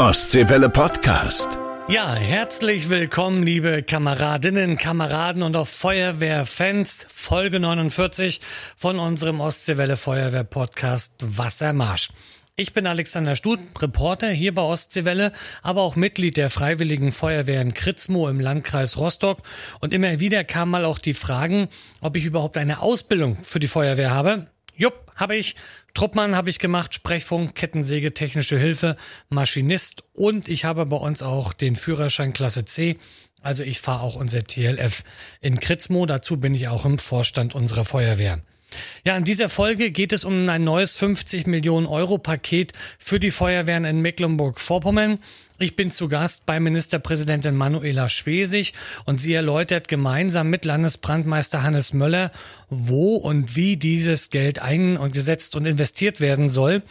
Ostseewelle Podcast. Ja, herzlich willkommen, liebe Kameradinnen, Kameraden und auch Feuerwehrfans. Folge 49 von unserem Ostseewelle Feuerwehr Podcast Wassermarsch. Ich bin Alexander Stut, Reporter hier bei Ostseewelle, aber auch Mitglied der Freiwilligen Feuerwehr in Kritzmo im Landkreis Rostock. Und immer wieder kamen mal auch die Fragen, ob ich überhaupt eine Ausbildung für die Feuerwehr habe. Jupp, habe ich. Truppmann habe ich gemacht, Sprechfunk, Kettensäge, technische Hilfe, Maschinist und ich habe bei uns auch den Führerschein Klasse C. Also ich fahre auch unser TLF in Kritzmo. Dazu bin ich auch im Vorstand unserer Feuerwehr. Ja, in dieser Folge geht es um ein neues 50 Millionen Euro Paket für die Feuerwehren in Mecklenburg-Vorpommern. Ich bin zu Gast bei Ministerpräsidentin Manuela Schwesig und sie erläutert gemeinsam mit Landesbrandmeister Hannes Möller, wo und wie dieses Geld eingesetzt und investiert werden soll.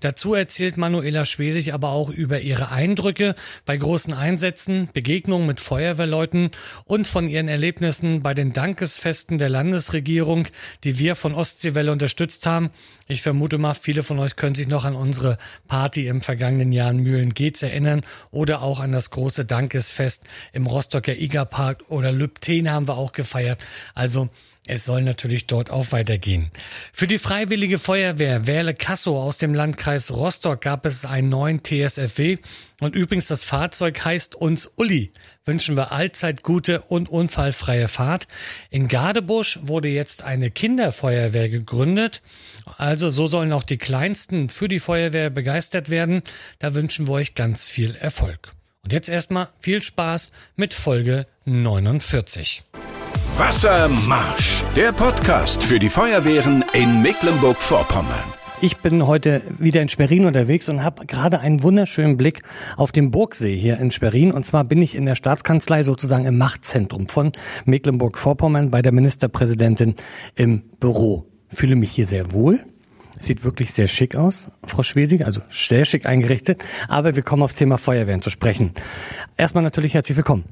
Dazu erzählt Manuela Schwesig aber auch über ihre Eindrücke bei großen Einsätzen, Begegnungen mit Feuerwehrleuten und von ihren Erlebnissen bei den Dankesfesten der Landesregierung, die wir von Ostseewelle unterstützt haben. Ich vermute mal, viele von euch können sich noch an unsere Party im vergangenen Jahr in Mühlen-Geetz erinnern oder auch an das große Dankesfest im Rostocker Igerpark oder Lübten haben wir auch gefeiert. Also es soll natürlich dort auch weitergehen. Für die Freiwillige Feuerwehr Werle Kasso aus dem Landkreis Rostock gab es einen neuen TSFW. Und übrigens, das Fahrzeug heißt uns Uli. Wünschen wir allzeit gute und unfallfreie Fahrt. In Gadebusch wurde jetzt eine Kinderfeuerwehr gegründet. Also so sollen auch die Kleinsten für die Feuerwehr begeistert werden. Da wünschen wir euch ganz viel Erfolg. Und jetzt erstmal viel Spaß mit Folge 49. Wassermarsch, der Podcast für die Feuerwehren in Mecklenburg-Vorpommern. Ich bin heute wieder in Sperrin unterwegs und habe gerade einen wunderschönen Blick auf den Burgsee hier in Sperrin. Und zwar bin ich in der Staatskanzlei sozusagen im Machtzentrum von Mecklenburg-Vorpommern bei der Ministerpräsidentin im Büro. Fühle mich hier sehr wohl. Sieht wirklich sehr schick aus, Frau Schwesig, also sehr schick eingerichtet. Aber wir kommen aufs Thema Feuerwehren zu sprechen. Erstmal natürlich herzlich willkommen.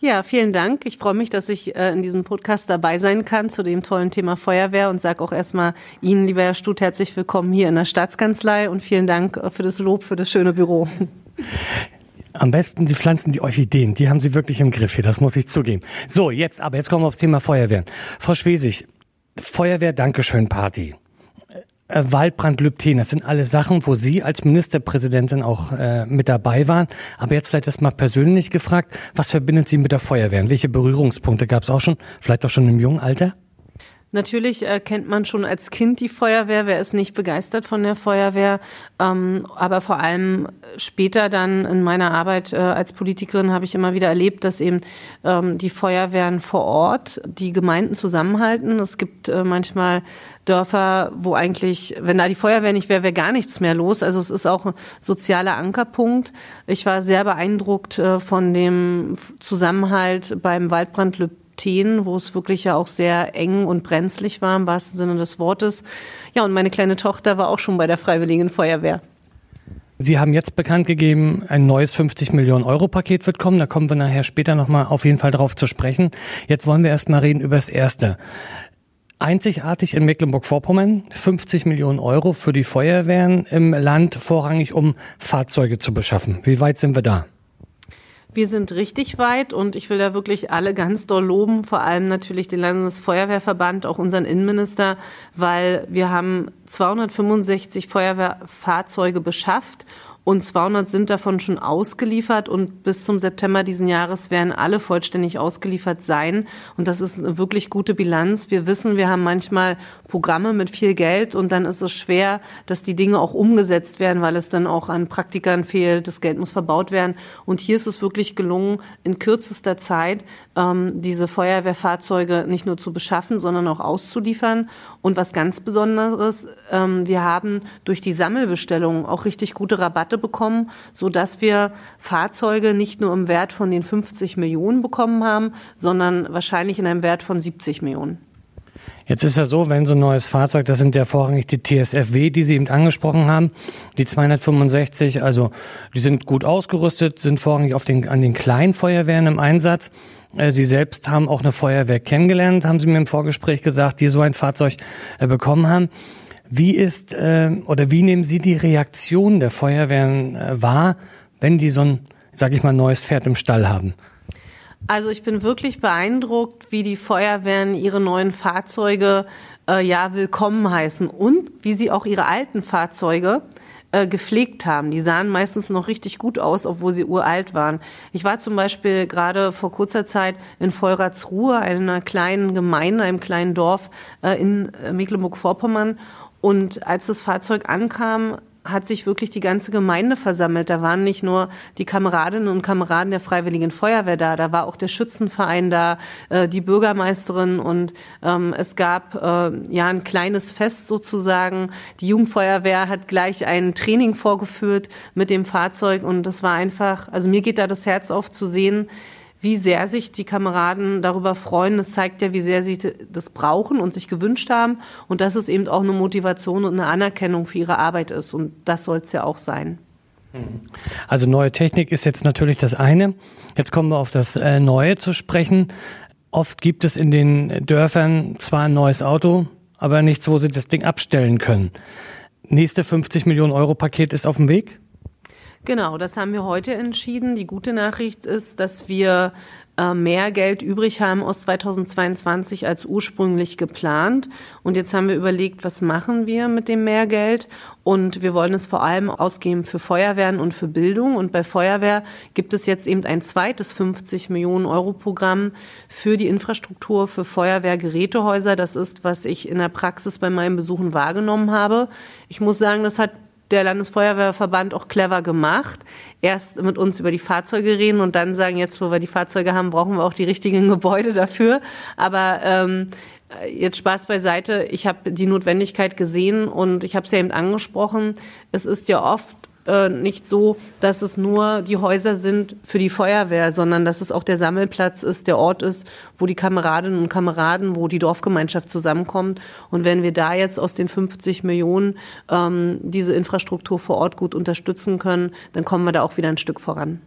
Ja, vielen Dank. Ich freue mich, dass ich äh, in diesem Podcast dabei sein kann zu dem tollen Thema Feuerwehr und sage auch erstmal Ihnen, lieber Herr Stut, herzlich willkommen hier in der Staatskanzlei und vielen Dank äh, für das Lob für das schöne Büro. Am besten die Pflanzen, die Orchideen, die haben Sie wirklich im Griff hier, das muss ich zugeben. So, jetzt aber, jetzt kommen wir aufs Thema Feuerwehr. Frau Schwesig, Feuerwehr Dankeschön Party äh, Waldbrand Lübten. Das sind alle Sachen, wo Sie als Ministerpräsidentin auch äh, mit dabei waren. Aber jetzt vielleicht erst mal persönlich gefragt, was verbindet Sie mit der Feuerwehr? Welche Berührungspunkte gab es auch schon? Vielleicht auch schon im jungen Alter? Natürlich äh, kennt man schon als Kind die Feuerwehr, wer ist nicht begeistert von der Feuerwehr. Ähm, aber vor allem später dann in meiner Arbeit äh, als Politikerin habe ich immer wieder erlebt, dass eben ähm, die Feuerwehren vor Ort die Gemeinden zusammenhalten. Es gibt äh, manchmal Dörfer, wo eigentlich, wenn da die Feuerwehr nicht wäre, wäre gar nichts mehr los. Also es ist auch ein sozialer Ankerpunkt. Ich war sehr beeindruckt äh, von dem Zusammenhalt beim Waldbrand Lüb Themen, wo es wirklich ja auch sehr eng und brenzlig war, im wahrsten Sinne des Wortes. Ja, und meine kleine Tochter war auch schon bei der Freiwilligen Feuerwehr. Sie haben jetzt bekannt gegeben, ein neues 50 Millionen Euro Paket wird kommen. Da kommen wir nachher später nochmal auf jeden Fall drauf zu sprechen. Jetzt wollen wir erstmal reden über das Erste. Einzigartig in Mecklenburg-Vorpommern, 50 Millionen Euro für die Feuerwehren im Land, vorrangig um Fahrzeuge zu beschaffen. Wie weit sind wir da? Wir sind richtig weit und ich will da wirklich alle ganz doll loben, vor allem natürlich den Landesfeuerwehrverband, auch unseren Innenminister, weil wir haben 265 Feuerwehrfahrzeuge beschafft und 200 sind davon schon ausgeliefert und bis zum September diesen Jahres werden alle vollständig ausgeliefert sein. Und das ist eine wirklich gute Bilanz. Wir wissen, wir haben manchmal Programme mit viel Geld und dann ist es schwer, dass die Dinge auch umgesetzt werden, weil es dann auch an Praktikern fehlt. Das Geld muss verbaut werden. Und hier ist es wirklich gelungen, in kürzester Zeit ähm, diese Feuerwehrfahrzeuge nicht nur zu beschaffen, sondern auch auszuliefern. Und was ganz Besonderes, ähm, wir haben durch die Sammelbestellung auch richtig gute Rabatte bekommen, so wir Fahrzeuge nicht nur im Wert von den 50 Millionen bekommen haben, sondern wahrscheinlich in einem Wert von 70 Millionen. Jetzt ist ja so, wenn so ein neues Fahrzeug, das sind ja vorrangig die TSFW, die Sie eben angesprochen haben, die 265, also die sind gut ausgerüstet, sind vorrangig auf den, an den kleinen Feuerwehren im Einsatz. Äh, Sie selbst haben auch eine Feuerwehr kennengelernt, haben Sie mir im Vorgespräch gesagt, die so ein Fahrzeug äh, bekommen haben. Wie ist äh, oder wie nehmen Sie die Reaktion der Feuerwehren äh, wahr, wenn die so ein, sag ich mal, neues Pferd im Stall haben? Also ich bin wirklich beeindruckt, wie die Feuerwehren ihre neuen Fahrzeuge äh, ja willkommen heißen und wie sie auch ihre alten Fahrzeuge äh, gepflegt haben. Die sahen meistens noch richtig gut aus, obwohl sie uralt waren. Ich war zum Beispiel gerade vor kurzer Zeit in Vollratsruhe, einer kleinen Gemeinde, einem kleinen Dorf äh, in äh, Mecklenburg-Vorpommern. Und als das Fahrzeug ankam, hat sich wirklich die ganze Gemeinde versammelt. Da waren nicht nur die Kameradinnen und Kameraden der Freiwilligen Feuerwehr da, da war auch der Schützenverein da, äh, die Bürgermeisterin und ähm, es gab äh, ja ein kleines Fest sozusagen. Die Jugendfeuerwehr hat gleich ein Training vorgeführt mit dem Fahrzeug und das war einfach, also mir geht da das Herz auf zu sehen, wie sehr sich die Kameraden darüber freuen. Das zeigt ja, wie sehr sie das brauchen und sich gewünscht haben und dass es eben auch eine Motivation und eine Anerkennung für ihre Arbeit ist. Und das soll es ja auch sein. Also neue Technik ist jetzt natürlich das eine. Jetzt kommen wir auf das äh, Neue zu sprechen. Oft gibt es in den Dörfern zwar ein neues Auto, aber nichts, wo sie das Ding abstellen können. Nächste 50 Millionen Euro Paket ist auf dem Weg? Genau, das haben wir heute entschieden. Die gute Nachricht ist, dass wir äh, mehr Geld übrig haben aus 2022 als ursprünglich geplant. Und jetzt haben wir überlegt, was machen wir mit dem Mehrgeld? Und wir wollen es vor allem ausgeben für Feuerwehren und für Bildung. Und bei Feuerwehr gibt es jetzt eben ein zweites 50 Millionen Euro Programm für die Infrastruktur für Feuerwehrgerätehäuser. Das ist, was ich in der Praxis bei meinen Besuchen wahrgenommen habe. Ich muss sagen, das hat der Landesfeuerwehrverband auch clever gemacht. Erst mit uns über die Fahrzeuge reden und dann sagen, jetzt wo wir die Fahrzeuge haben, brauchen wir auch die richtigen Gebäude dafür. Aber ähm, jetzt Spaß beiseite, ich habe die Notwendigkeit gesehen und ich habe es ja eben angesprochen. Es ist ja oft äh, nicht so, dass es nur die Häuser sind für die Feuerwehr, sondern dass es auch der Sammelplatz ist, der Ort ist, wo die Kameradinnen und Kameraden, wo die Dorfgemeinschaft zusammenkommt. Und wenn wir da jetzt aus den 50 Millionen ähm, diese Infrastruktur vor Ort gut unterstützen können, dann kommen wir da auch wieder ein Stück voran.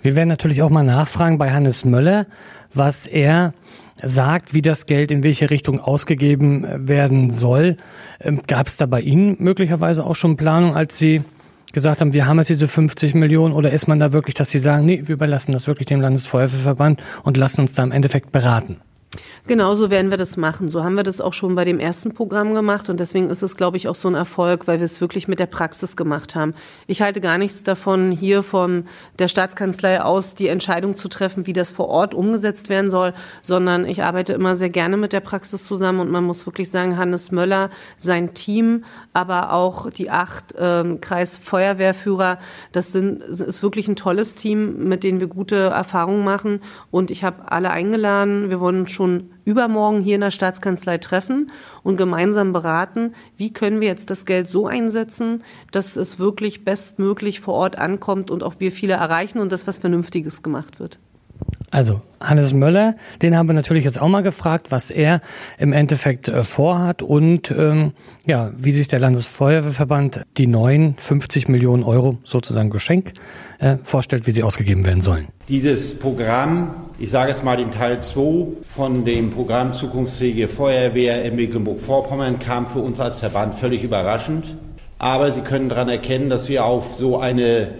Wir werden natürlich auch mal nachfragen bei Hannes Möller, was er sagt, wie das Geld in welche Richtung ausgegeben werden soll. Ähm, Gab es da bei Ihnen möglicherweise auch schon Planung, als Sie gesagt haben, wir haben jetzt diese 50 Millionen oder ist man da wirklich, dass Sie sagen, nee, wir überlassen das wirklich dem Landesfeuerwehrverband und lassen uns da im Endeffekt beraten? Genauso werden wir das machen. So haben wir das auch schon bei dem ersten Programm gemacht und deswegen ist es, glaube ich, auch so ein Erfolg, weil wir es wirklich mit der Praxis gemacht haben. Ich halte gar nichts davon, hier von der Staatskanzlei aus die Entscheidung zu treffen, wie das vor Ort umgesetzt werden soll, sondern ich arbeite immer sehr gerne mit der Praxis zusammen und man muss wirklich sagen, Hannes Möller, sein Team, aber auch die acht ähm, Kreisfeuerwehrführer, das sind, ist wirklich ein tolles Team, mit denen wir gute Erfahrungen machen und ich habe alle eingeladen. Wir wollen schon schon übermorgen hier in der Staatskanzlei treffen und gemeinsam beraten, wie können wir jetzt das Geld so einsetzen, dass es wirklich bestmöglich vor Ort ankommt und auch wir viele erreichen und das was Vernünftiges gemacht wird. Also Hannes Möller, den haben wir natürlich jetzt auch mal gefragt, was er im Endeffekt äh, vorhat und ähm, ja, wie sich der Landesfeuerwehrverband die neuen 50 Millionen Euro sozusagen Geschenk äh, vorstellt, wie sie ausgegeben werden sollen. Dieses Programm, ich sage jetzt mal den Teil 2 von dem Programm Zukunftsfähige Feuerwehr in Mecklenburg-Vorpommern, kam für uns als Verband völlig überraschend. Aber Sie können daran erkennen, dass wir auf so eine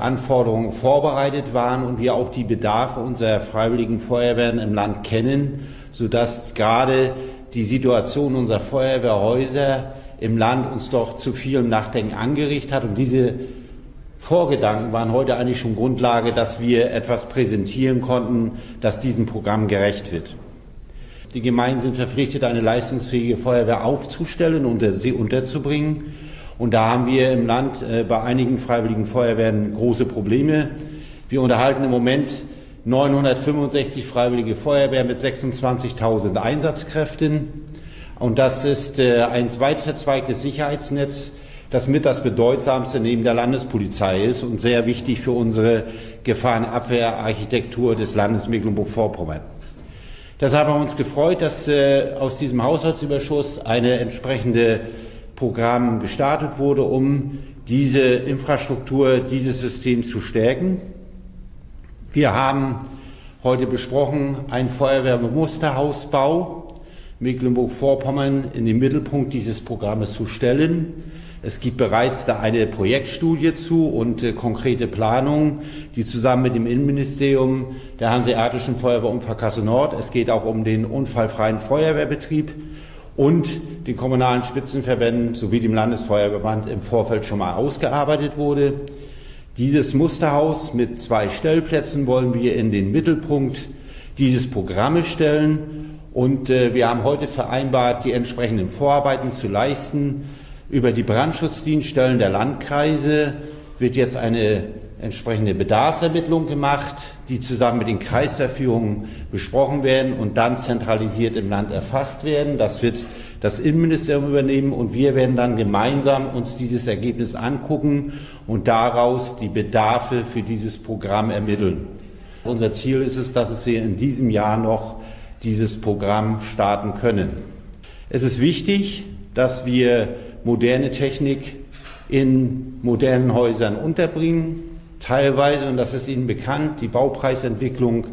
Anforderungen vorbereitet waren und wir auch die Bedarfe unserer freiwilligen Feuerwehren im Land kennen, sodass gerade die Situation unserer Feuerwehrhäuser im Land uns doch zu vielem Nachdenken angerichtet hat. Und diese Vorgedanken waren heute eigentlich schon Grundlage, dass wir etwas präsentieren konnten, das diesem Programm gerecht wird. Die Gemeinden sind verpflichtet, eine leistungsfähige Feuerwehr aufzustellen und sie unterzubringen. Und da haben wir im Land äh, bei einigen freiwilligen Feuerwehren große Probleme. Wir unterhalten im Moment 965 freiwillige Feuerwehren mit 26.000 Einsatzkräften. Und das ist äh, ein weit verzweigtes Sicherheitsnetz, das mit das bedeutsamste neben der Landespolizei ist und sehr wichtig für unsere Gefahrenabwehrarchitektur des Landes Mecklenburg-Vorpommern. Deshalb haben wir uns gefreut, dass äh, aus diesem Haushaltsüberschuss eine entsprechende Programm gestartet wurde, um diese Infrastruktur dieses Systems zu stärken. Wir haben heute besprochen einen Feuerwehrmusterhausbau Mecklenburg-Vorpommern in den Mittelpunkt dieses Programmes zu stellen. Es gibt bereits da eine Projektstudie zu und äh, konkrete Planungen, die zusammen mit dem Innenministerium der Hanseatischen Feuerwehr und Kassel Nord, es geht auch um den unfallfreien Feuerwehrbetrieb und den kommunalen Spitzenverbänden sowie dem Landesfeuerverband im Vorfeld schon mal ausgearbeitet wurde. Dieses Musterhaus mit zwei Stellplätzen wollen wir in den Mittelpunkt dieses Programmes stellen. Und äh, wir haben heute vereinbart, die entsprechenden Vorarbeiten zu leisten. Über die Brandschutzdienststellen der Landkreise wird jetzt eine entsprechende Bedarfsermittlung gemacht, die zusammen mit den Kreisverführungen besprochen werden und dann zentralisiert im Land erfasst werden. Das wird das Innenministerium übernehmen und wir werden dann gemeinsam uns dieses Ergebnis angucken und daraus die Bedarfe für dieses Programm ermitteln. Unser Ziel ist es, dass wir in diesem Jahr noch dieses Programm starten können. Es ist wichtig, dass wir moderne Technik in modernen Häusern unterbringen. Teilweise, und das ist Ihnen bekannt, die Baupreisentwicklung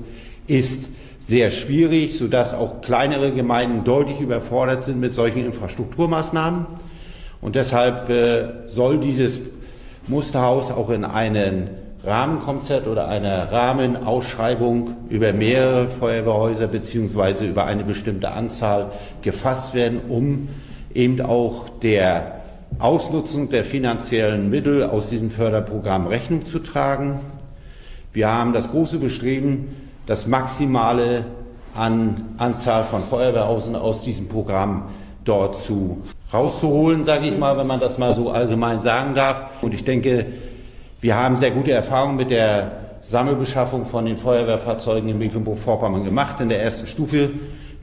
ist sehr schwierig, sodass auch kleinere Gemeinden deutlich überfordert sind mit solchen Infrastrukturmaßnahmen. Und deshalb äh, soll dieses Musterhaus auch in einen Rahmenkonzert oder einer Rahmenausschreibung über mehrere Feuerwehrhäuser beziehungsweise über eine bestimmte Anzahl gefasst werden, um eben auch der Ausnutzung der finanziellen Mittel aus diesem Förderprogramm Rechnung zu tragen. Wir haben das große Bestreben, das Maximale an Anzahl von Feuerwehrhausen aus diesem Programm dort zu rauszuholen, sage ich mal, wenn man das mal so allgemein sagen darf. Und ich denke, wir haben sehr gute Erfahrungen mit der Sammelbeschaffung von den Feuerwehrfahrzeugen in Mecklenburg-Vorpommern gemacht in der ersten Stufe.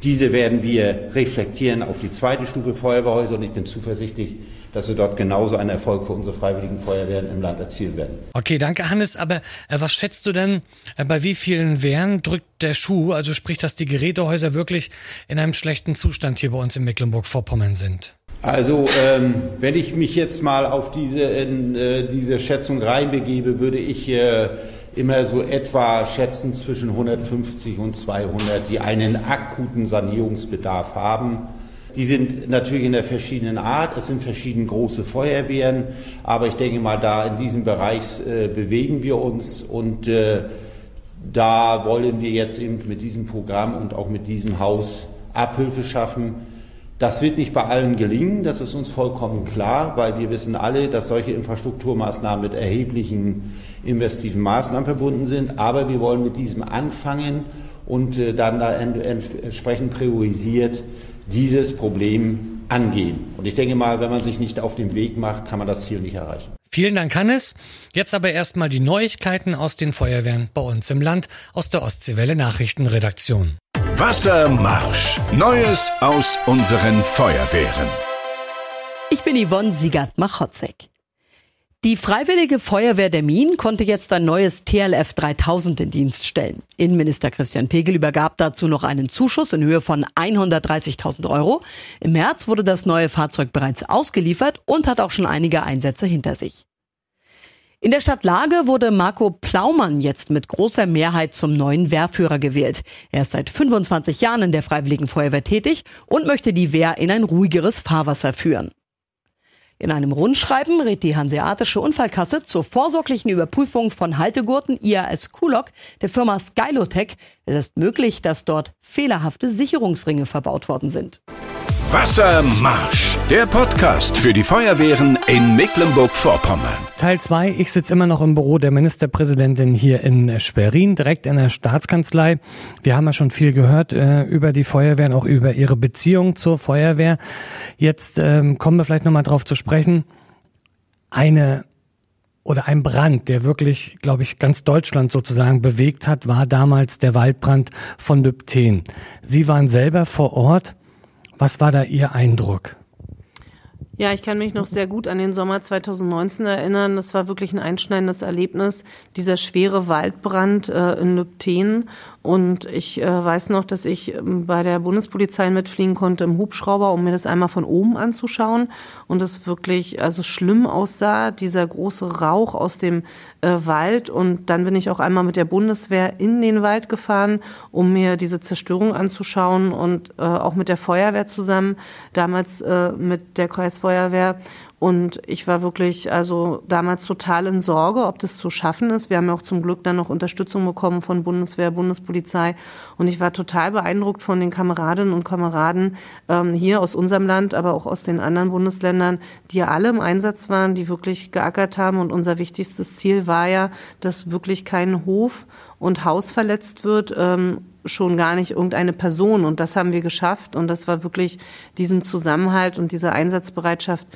Diese werden wir reflektieren auf die zweite Stufe Feuerwehrhäuser und ich bin zuversichtlich, dass wir dort genauso einen Erfolg für unsere freiwilligen Feuerwehren im Land erzielen werden. Okay, danke Hannes. Aber äh, was schätzt du denn, äh, bei wie vielen Wehren drückt der Schuh, also sprich, dass die Gerätehäuser wirklich in einem schlechten Zustand hier bei uns in Mecklenburg-Vorpommern sind? Also ähm, wenn ich mich jetzt mal auf diese, in, äh, diese Schätzung reinbegebe, würde ich äh, immer so etwa schätzen zwischen 150 und 200, die einen akuten Sanierungsbedarf haben. Die sind natürlich in der verschiedenen Art. Es sind verschiedene große Feuerwehren, aber ich denke mal, da in diesem Bereich äh, bewegen wir uns und äh, da wollen wir jetzt eben mit diesem Programm und auch mit diesem Haus Abhilfe schaffen. Das wird nicht bei allen gelingen, das ist uns vollkommen klar, weil wir wissen alle, dass solche Infrastrukturmaßnahmen mit erheblichen investiven Maßnahmen verbunden sind. Aber wir wollen mit diesem anfangen und äh, dann da entsprechend priorisiert dieses Problem angehen. Und ich denke mal, wenn man sich nicht auf den Weg macht, kann man das Ziel nicht erreichen. Vielen Dank, Hannes. Jetzt aber erstmal die Neuigkeiten aus den Feuerwehren bei uns im Land aus der Ostseewelle Nachrichtenredaktion. Wassermarsch. Neues aus unseren Feuerwehren. Ich bin Yvonne Siegert-Machotzek. Die Freiwillige Feuerwehr der Mien konnte jetzt ein neues TLF 3000 in Dienst stellen. Innenminister Christian Pegel übergab dazu noch einen Zuschuss in Höhe von 130.000 Euro. Im März wurde das neue Fahrzeug bereits ausgeliefert und hat auch schon einige Einsätze hinter sich. In der Stadt Lage wurde Marco Plaumann jetzt mit großer Mehrheit zum neuen Wehrführer gewählt. Er ist seit 25 Jahren in der Freiwilligen Feuerwehr tätig und möchte die Wehr in ein ruhigeres Fahrwasser führen. In einem Rundschreiben rät die Hanseatische Unfallkasse zur vorsorglichen Überprüfung von Haltegurten IAS Kulok der Firma Skylotech. Es ist möglich, dass dort fehlerhafte Sicherungsringe verbaut worden sind. Wassermarsch, der Podcast für die Feuerwehren in Mecklenburg-Vorpommern. Teil 2. Ich sitze immer noch im Büro der Ministerpräsidentin hier in Schwerin, direkt in der Staatskanzlei. Wir haben ja schon viel gehört äh, über die Feuerwehren, auch über ihre Beziehung zur Feuerwehr. Jetzt ähm, kommen wir vielleicht nochmal drauf zu sprechen. Eine oder ein Brand, der wirklich, glaube ich, ganz Deutschland sozusagen bewegt hat, war damals der Waldbrand von Lübten. Sie waren selber vor Ort. Was war da Ihr Eindruck? Ja, ich kann mich noch sehr gut an den Sommer 2019 erinnern. Das war wirklich ein einschneidendes Erlebnis, dieser schwere Waldbrand äh, in Lübten. Und ich äh, weiß noch, dass ich ähm, bei der Bundespolizei mitfliegen konnte im Hubschrauber, um mir das einmal von oben anzuschauen. Und es wirklich also schlimm aussah, dieser große Rauch aus dem äh, Wald. Und dann bin ich auch einmal mit der Bundeswehr in den Wald gefahren, um mir diese Zerstörung anzuschauen und äh, auch mit der Feuerwehr zusammen, damals äh, mit der Kreisfeuerwehr. Und ich war wirklich also damals total in Sorge, ob das zu schaffen ist. Wir haben ja auch zum Glück dann noch Unterstützung bekommen von Bundeswehr, Bundespolizei. Und ich war total beeindruckt von den Kameradinnen und Kameraden ähm, hier aus unserem Land, aber auch aus den anderen Bundesländern, die ja alle im Einsatz waren, die wirklich geackert haben. Und unser wichtigstes Ziel war ja, dass wirklich kein Hof und Haus verletzt wird. Ähm, schon gar nicht irgendeine Person. Und das haben wir geschafft. Und das war wirklich diesem Zusammenhalt und dieser Einsatzbereitschaft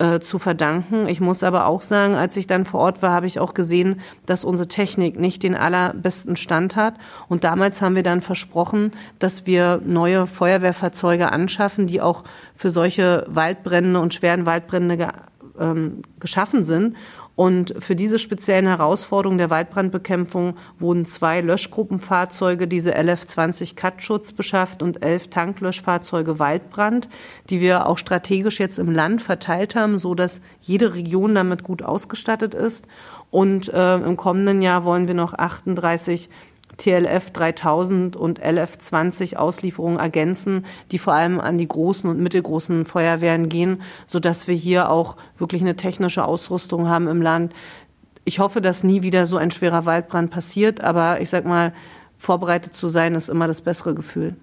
äh, zu verdanken. Ich muss aber auch sagen, als ich dann vor Ort war, habe ich auch gesehen, dass unsere Technik nicht den allerbesten Stand hat. Und damals haben wir dann versprochen, dass wir neue Feuerwehrfahrzeuge anschaffen, die auch für solche Waldbrände und schweren Waldbrände ähm, geschaffen sind. Und für diese speziellen Herausforderungen der Waldbrandbekämpfung wurden zwei Löschgruppenfahrzeuge, diese LF-20 Cut-Schutz beschafft und elf Tanklöschfahrzeuge Waldbrand, die wir auch strategisch jetzt im Land verteilt haben, so dass jede Region damit gut ausgestattet ist. Und äh, im kommenden Jahr wollen wir noch 38 TLF 3000 und LF 20 Auslieferungen ergänzen, die vor allem an die großen und mittelgroßen Feuerwehren gehen, sodass wir hier auch wirklich eine technische Ausrüstung haben im Land. Ich hoffe, dass nie wieder so ein schwerer Waldbrand passiert, aber ich sag mal, vorbereitet zu sein ist immer das bessere Gefühl.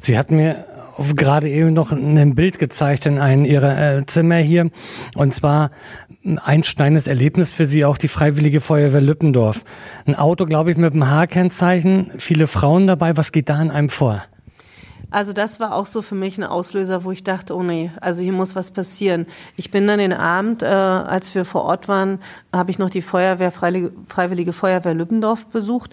Sie hatten mir gerade eben noch ein Bild gezeigt in einem ihrer äh, Zimmer hier. Und zwar ein einschneidendes Erlebnis für Sie, auch die Freiwillige Feuerwehr Lüppendorf. Ein Auto, glaube ich, mit einem H-Kennzeichen, viele Frauen dabei. Was geht da in einem vor? Also das war auch so für mich ein Auslöser, wo ich dachte, oh nee, also hier muss was passieren. Ich bin dann den Abend, äh, als wir vor Ort waren, habe ich noch die Feuerwehr, Freiwillige, Freiwillige Feuerwehr Lüppendorf besucht.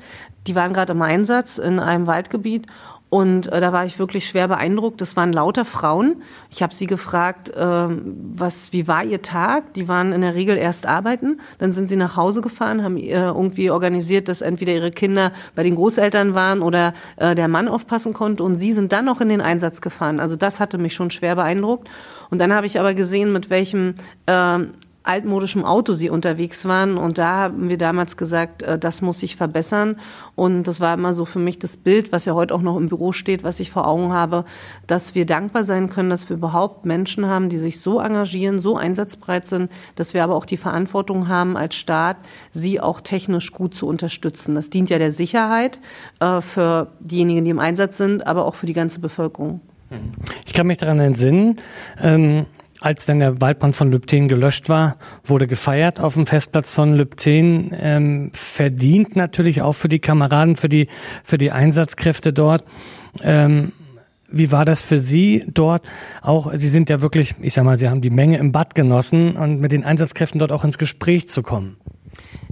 Die waren gerade im Einsatz in einem Waldgebiet und äh, da war ich wirklich schwer beeindruckt. Das waren lauter Frauen. Ich habe sie gefragt, äh, was, wie war ihr Tag? Die waren in der Regel erst arbeiten, dann sind sie nach Hause gefahren, haben äh, irgendwie organisiert, dass entweder ihre Kinder bei den Großeltern waren oder äh, der Mann aufpassen konnte. Und sie sind dann noch in den Einsatz gefahren. Also das hatte mich schon schwer beeindruckt. Und dann habe ich aber gesehen, mit welchem äh, altmodischem Auto sie unterwegs waren. Und da haben wir damals gesagt, äh, das muss sich verbessern. Und das war immer so für mich das Bild, was ja heute auch noch im Büro steht, was ich vor Augen habe, dass wir dankbar sein können, dass wir überhaupt Menschen haben, die sich so engagieren, so einsatzbereit sind, dass wir aber auch die Verantwortung haben als Staat, sie auch technisch gut zu unterstützen. Das dient ja der Sicherheit äh, für diejenigen, die im Einsatz sind, aber auch für die ganze Bevölkerung. Ich kann mich daran entsinnen, ähm als dann der Waldbrand von Lübten gelöscht war, wurde gefeiert auf dem Festplatz von Lübten. Ähm, verdient natürlich auch für die Kameraden, für die, für die Einsatzkräfte dort. Ähm, wie war das für Sie dort? Auch Sie sind ja wirklich, ich sag mal, Sie haben die Menge im Bad genossen und mit den Einsatzkräften dort auch ins Gespräch zu kommen.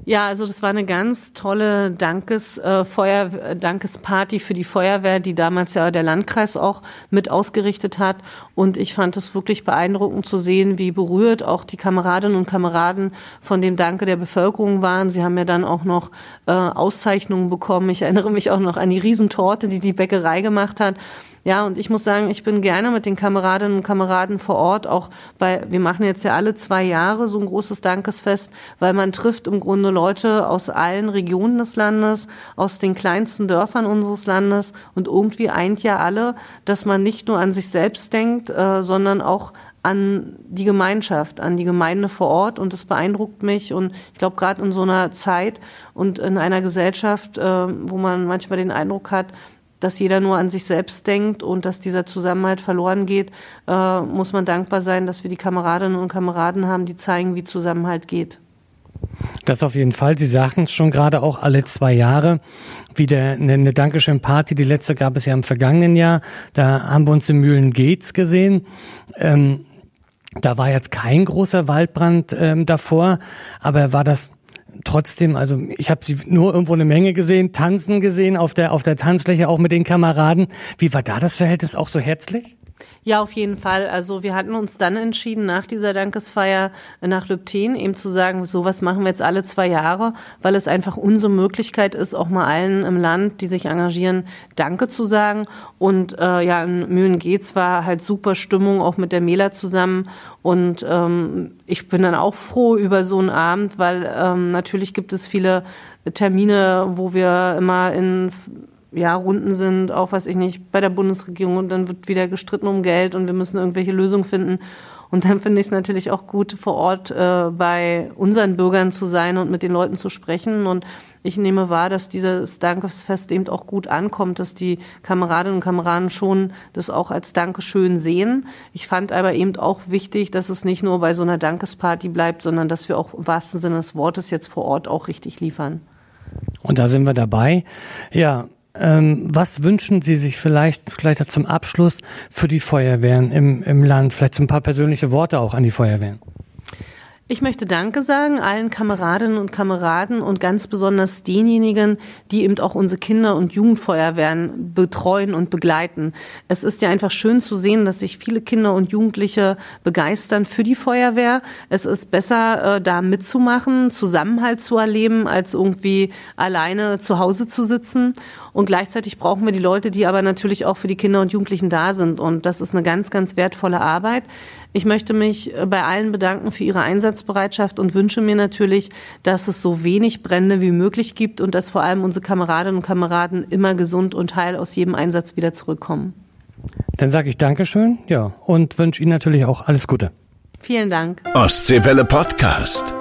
Ja, also das war eine ganz tolle Dankes, äh, Feuer, Dankesparty für die Feuerwehr, die damals ja der Landkreis auch mit ausgerichtet hat. Und ich fand es wirklich beeindruckend zu sehen, wie berührt auch die Kameradinnen und Kameraden von dem Danke der Bevölkerung waren. Sie haben ja dann auch noch äh, Auszeichnungen bekommen. Ich erinnere mich auch noch an die Riesentorte, die die Bäckerei gemacht hat. Ja, und ich muss sagen, ich bin gerne mit den Kameradinnen und Kameraden vor Ort, auch weil wir machen jetzt ja alle zwei Jahre so ein großes Dankesfest, weil man trifft im Grunde Leute aus allen Regionen des Landes, aus den kleinsten Dörfern unseres Landes. Und irgendwie eint ja alle, dass man nicht nur an sich selbst denkt, äh, sondern auch an die Gemeinschaft, an die Gemeinde vor Ort. Und das beeindruckt mich. Und ich glaube gerade in so einer Zeit und in einer Gesellschaft, äh, wo man manchmal den Eindruck hat, dass jeder nur an sich selbst denkt und dass dieser Zusammenhalt verloren geht, äh, muss man dankbar sein, dass wir die Kameradinnen und Kameraden haben, die zeigen, wie Zusammenhalt geht. Das auf jeden Fall. Sie sagten es schon gerade auch alle zwei Jahre wieder eine, eine Dankeschön-Party. Die letzte gab es ja im vergangenen Jahr. Da haben wir uns in Mühlen Gates gesehen. Ähm, da war jetzt kein großer Waldbrand ähm, davor, aber war das trotzdem, also ich habe sie nur irgendwo eine Menge gesehen, tanzen gesehen auf der auf der Tanzfläche auch mit den Kameraden. Wie war da das Verhältnis auch so herzlich? Ja, auf jeden Fall. Also wir hatten uns dann entschieden, nach dieser Dankesfeier nach Lübten eben zu sagen, sowas machen wir jetzt alle zwei Jahre, weil es einfach unsere Möglichkeit ist, auch mal allen im Land, die sich engagieren, Danke zu sagen. Und äh, ja, in Mühlen geht's war halt super Stimmung, auch mit der Mela zusammen. Und ähm, ich bin dann auch froh über so einen Abend, weil ähm, natürlich gibt es viele Termine, wo wir immer in ja, Runden sind, auch was ich nicht, bei der Bundesregierung und dann wird wieder gestritten um Geld und wir müssen irgendwelche Lösungen finden. Und dann finde ich es natürlich auch gut, vor Ort äh, bei unseren Bürgern zu sein und mit den Leuten zu sprechen. Und ich nehme wahr, dass dieses Dankesfest eben auch gut ankommt, dass die Kameradinnen und Kameraden schon das auch als Dankeschön sehen. Ich fand aber eben auch wichtig, dass es nicht nur bei so einer Dankesparty bleibt, sondern dass wir auch im wahrsten Sinne des Wortes jetzt vor Ort auch richtig liefern. Und da sind wir dabei. Ja, was wünschen Sie sich vielleicht, vielleicht zum Abschluss für die Feuerwehren im, im Land? Vielleicht so ein paar persönliche Worte auch an die Feuerwehren. Ich möchte Danke sagen allen Kameradinnen und Kameraden und ganz besonders denjenigen, die eben auch unsere Kinder- und Jugendfeuerwehren betreuen und begleiten. Es ist ja einfach schön zu sehen, dass sich viele Kinder und Jugendliche begeistern für die Feuerwehr. Es ist besser, äh, da mitzumachen, Zusammenhalt zu erleben, als irgendwie alleine zu Hause zu sitzen. Und gleichzeitig brauchen wir die Leute, die aber natürlich auch für die Kinder und Jugendlichen da sind. Und das ist eine ganz, ganz wertvolle Arbeit. Ich möchte mich äh, bei allen bedanken für ihre Einsatzbereitschaft und wünsche mir natürlich, dass es so wenig Brände wie möglich gibt und dass vor allem unsere Kameradinnen und Kameraden immer gesund und heil aus jedem Einsatz wieder zurückkommen. Dann sage ich Dankeschön, ja, und wünsche Ihnen natürlich auch alles Gute. Vielen Dank. Ostseewelle Podcast.